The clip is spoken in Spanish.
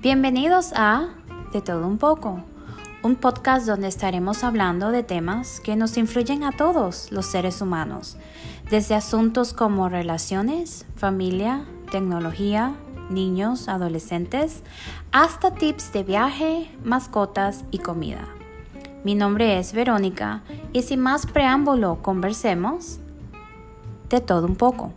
Bienvenidos a De todo un poco, un podcast donde estaremos hablando de temas que nos influyen a todos los seres humanos, desde asuntos como relaciones, familia, tecnología, niños, adolescentes, hasta tips de viaje, mascotas y comida. Mi nombre es Verónica y sin más preámbulo conversemos de todo un poco.